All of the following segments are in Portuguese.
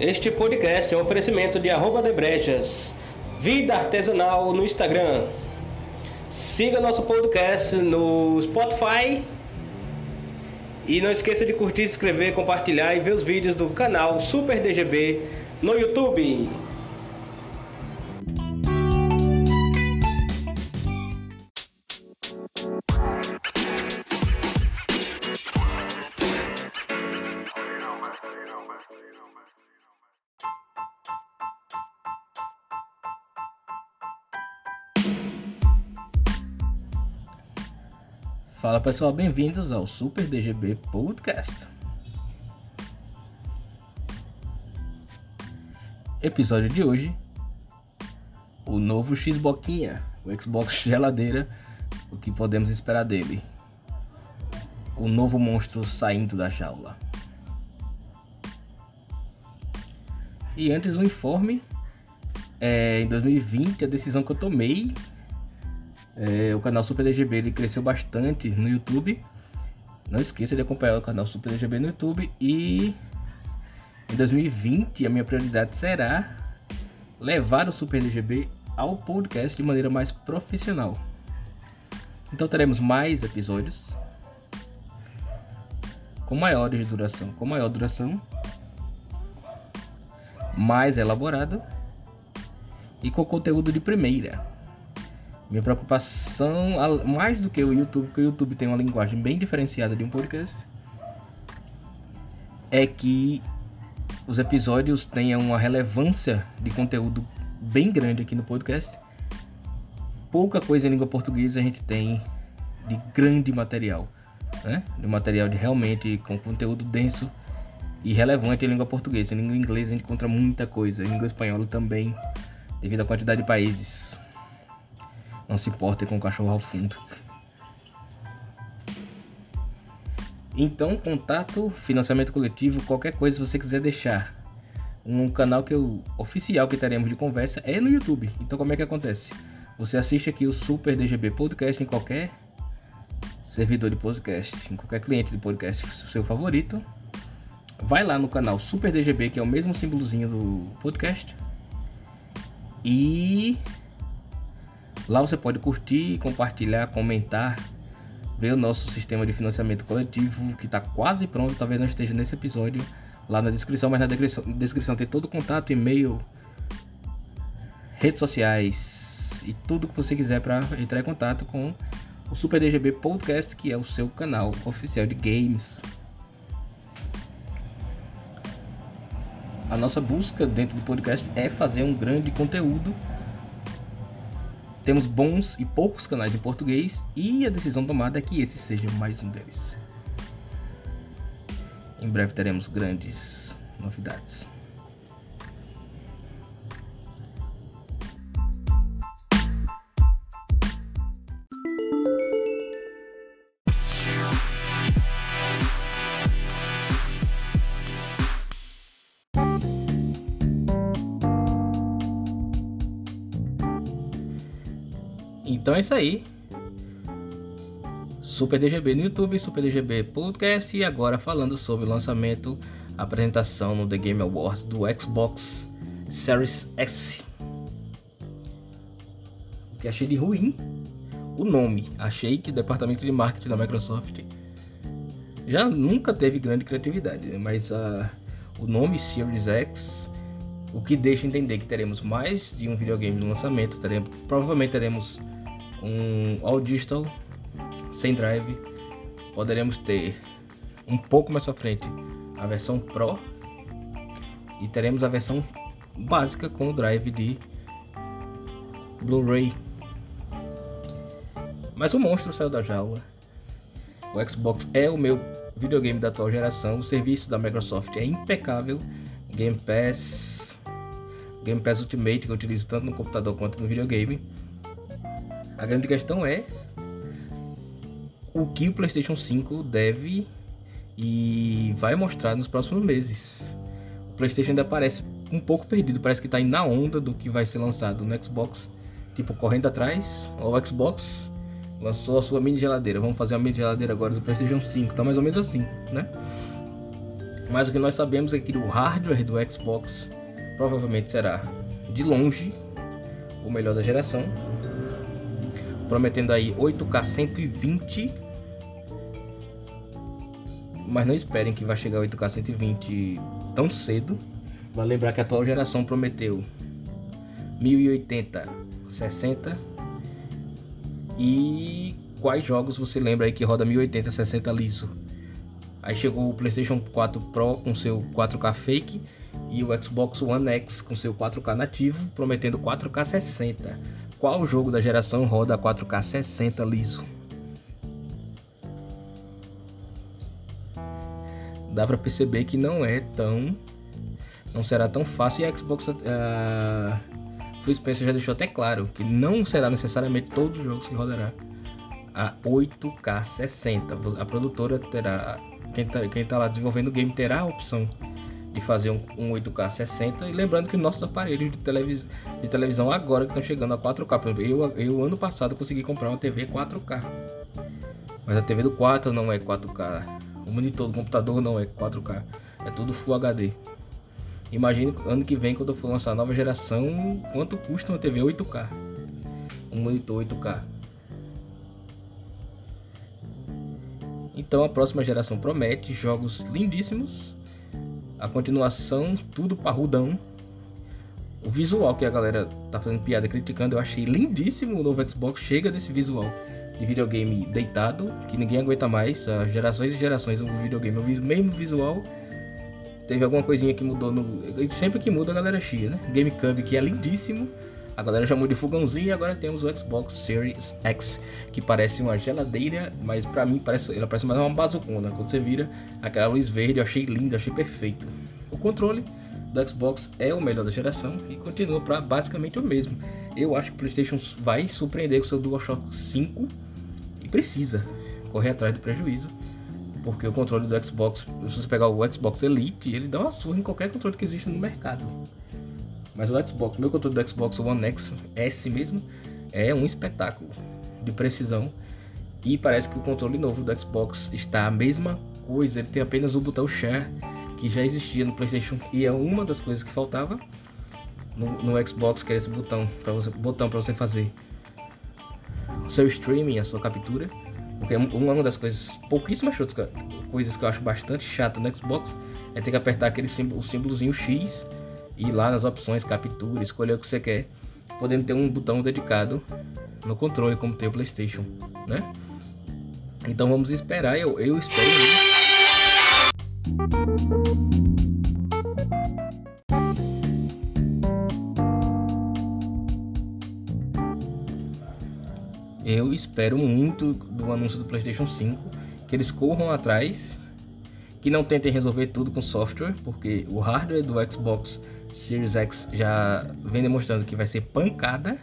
Este podcast é um oferecimento de arroba Debrejas, Vida Artesanal no Instagram. Siga nosso podcast no Spotify. E não esqueça de curtir, se inscrever, compartilhar e ver os vídeos do canal Super DGB no YouTube. Fala pessoal, bem-vindos ao Super DGB Podcast. Episódio de hoje: O novo Xboxinha, o Xbox geladeira, o que podemos esperar dele? O novo monstro saindo da jaula. E antes um informe, é, em 2020 a decisão que eu tomei é, o canal Super DGB ele cresceu bastante no YouTube. Não esqueça de acompanhar o canal Super DGB no YouTube. E em 2020 a minha prioridade será levar o Super DGB ao podcast de maneira mais profissional. Então teremos mais episódios com maiores duração, com maior duração, mais elaborado e com conteúdo de primeira. Minha preocupação, mais do que o YouTube, porque o YouTube tem uma linguagem bem diferenciada de um podcast, é que os episódios tenham uma relevância de conteúdo bem grande aqui no podcast. Pouca coisa em língua portuguesa a gente tem de grande material, né? De material de realmente com conteúdo denso e relevante em língua portuguesa. Em língua inglesa a gente encontra muita coisa, em língua espanhola também, devido à quantidade de países. Não se importem com o cachorro ao fundo. Então, contato, financiamento coletivo, qualquer coisa se você quiser deixar. Um canal que eu, oficial que teremos de conversa é no YouTube. Então, como é que acontece? Você assiste aqui o Super DGB Podcast em qualquer servidor de podcast, em qualquer cliente de podcast seu favorito. Vai lá no canal Super DGB, que é o mesmo símbolozinho do podcast. E Lá você pode curtir, compartilhar, comentar, ver o nosso sistema de financiamento coletivo que está quase pronto. Talvez não esteja nesse episódio lá na descrição, mas na descrição, descrição tem todo o contato, e-mail, redes sociais e tudo que você quiser para entrar em contato com o Super DGB Podcast, que é o seu canal oficial de games. A nossa busca dentro do podcast é fazer um grande conteúdo temos bons e poucos canais em português e a decisão tomada é que esse seja mais um deles. Em breve teremos grandes novidades. Então é isso aí. Super DGB no YouTube, Super DGB Podcast e agora falando sobre o lançamento, apresentação no The Game Awards do Xbox Series S. O que achei de ruim o nome. Achei que o departamento de marketing da Microsoft já nunca teve grande criatividade, mas uh, o nome Series X, o que deixa entender que teremos mais de um videogame no lançamento, teremos, provavelmente teremos um All Digital sem drive. Poderemos ter um pouco mais à frente a versão Pro e teremos a versão básica com o drive de Blu-ray. Mas o monstro saiu da jaula. O Xbox é o meu videogame da atual geração. O serviço da Microsoft é impecável. Game Pass, Game Pass Ultimate que eu utilizo tanto no computador quanto no videogame. A grande questão é o que o PlayStation 5 deve e vai mostrar nos próximos meses. O PlayStation ainda parece um pouco perdido, parece que está na onda do que vai ser lançado no Xbox, tipo correndo atrás. O Xbox lançou a sua mini geladeira, vamos fazer uma mini geladeira agora do PlayStation 5, tá mais ou menos assim, né? Mas o que nós sabemos é que o hardware do Xbox provavelmente será de longe o melhor da geração, prometendo aí 8K 120. Mas não esperem que vai chegar 8K 120 tão cedo. Vai lembrar que a atual geração prometeu 1080 60 e quais jogos você lembra aí que roda 1080 60 liso? Aí chegou o PlayStation 4 Pro com seu 4K fake e o Xbox One X com seu 4K nativo, prometendo 4K 60. Qual jogo da geração roda 4K 60 liso? Dá para perceber que não é tão não será tão fácil e a Xbox uh, Phil Spencer já deixou até claro que não será necessariamente todos os jogos que rodará a 8K 60. A produtora terá quem está tá lá desenvolvendo o game terá a opção de fazer um, um 8K 60. E lembrando que nossos aparelhos de, televis, de televisão agora que estão chegando a 4K. Por exemplo, eu, eu ano passado consegui comprar uma TV 4K. Mas a TV do 4 não é 4K. O monitor do computador não é 4K. É tudo Full HD. Imagine ano que vem quando eu for lançar a nova geração, quanto custa uma TV 8K? Um monitor 8K. Então a próxima geração promete jogos lindíssimos, a continuação tudo parrudão. O visual que a galera tá fazendo piada criticando, eu achei lindíssimo o novo Xbox, chega desse visual de videogame deitado, que ninguém aguenta mais, gerações e gerações o videogame, o mesmo visual. Teve alguma coisinha que mudou no. Sempre que muda a galera chia, né? GameCube que é lindíssimo, a galera chamou de fogãozinho e agora temos o Xbox Series X, que parece uma geladeira, mas pra mim parece, ela parece mais uma bazucona. Quando você vira aquela luz verde, eu achei lindo, achei perfeito. O controle do Xbox é o melhor da geração e continua para basicamente o mesmo. Eu acho que o PlayStation vai surpreender com seu DualShock 5 e precisa correr atrás do prejuízo. Porque o controle do Xbox, se você pegar o Xbox Elite, ele dá uma surra em qualquer controle que existe no mercado. Mas o Xbox, meu controle do Xbox One X S mesmo, é um espetáculo de precisão. E parece que o controle novo do Xbox está a mesma coisa, ele tem apenas o botão Share, que já existia no PlayStation e é uma das coisas que faltava no, no Xbox, que é esse botão para você, botão para você fazer o seu streaming, a sua captura. Porque uma das coisas, pouquíssimas coisas que eu acho bastante chata no Xbox é ter que apertar aquele símbolo, o símbolozinho X ir lá nas opções captura, escolher o que você quer, podendo ter um botão dedicado no controle como tem o PlayStation, né? Então vamos esperar, eu, eu espero. Eu espero muito do anúncio do PlayStation 5 que eles corram atrás, que não tentem resolver tudo com software, porque o hardware do Xbox Series X já vem demonstrando que vai ser pancada.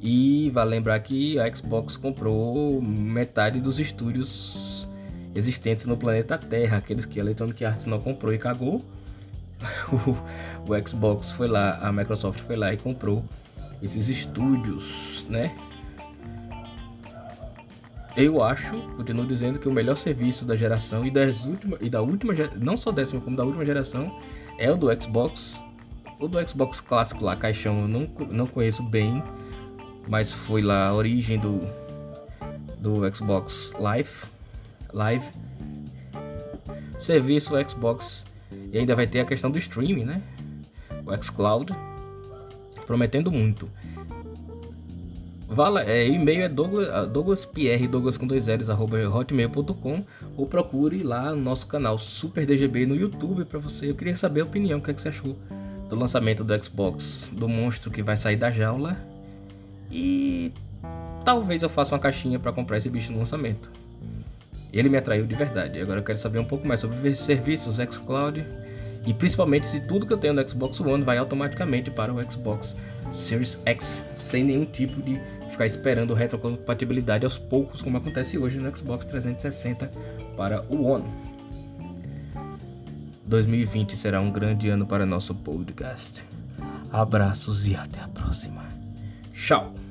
E vale lembrar que a Xbox comprou metade dos estúdios existentes no planeta Terra, aqueles que a Electronic Arts não comprou e cagou. o, o Xbox foi lá, a Microsoft foi lá e comprou esses estúdios, né? Eu acho, continuo dizendo que o melhor serviço da geração e das últimas e da última, não só décima como da última geração é o do Xbox o do Xbox clássico lá, caixão, eu não, não conheço bem, mas foi lá a origem do, do Xbox Live. Live. Serviço Xbox. E ainda vai ter a questão do streaming, né? O xCloud. Prometendo muito. Vala, é, e-mail é Douglas, Douglas Pierre, Douglas com dois L's, arroba hotmail.com ou procure lá no nosso canal Super DGB no YouTube para você. Eu queria saber a opinião, o que, é que você achou do lançamento do Xbox, do monstro que vai sair da jaula. E talvez eu faça uma caixinha para comprar esse bicho no lançamento. Ele me atraiu de verdade. Agora eu quero saber um pouco mais sobre serviços xCloud e principalmente se tudo que eu tenho no Xbox One vai automaticamente para o Xbox Series X, sem nenhum tipo de ficar esperando retrocompatibilidade aos poucos, como acontece hoje no Xbox 360 para o One. 2020 será um grande ano para nosso podcast. Abraços e até a próxima. Tchau!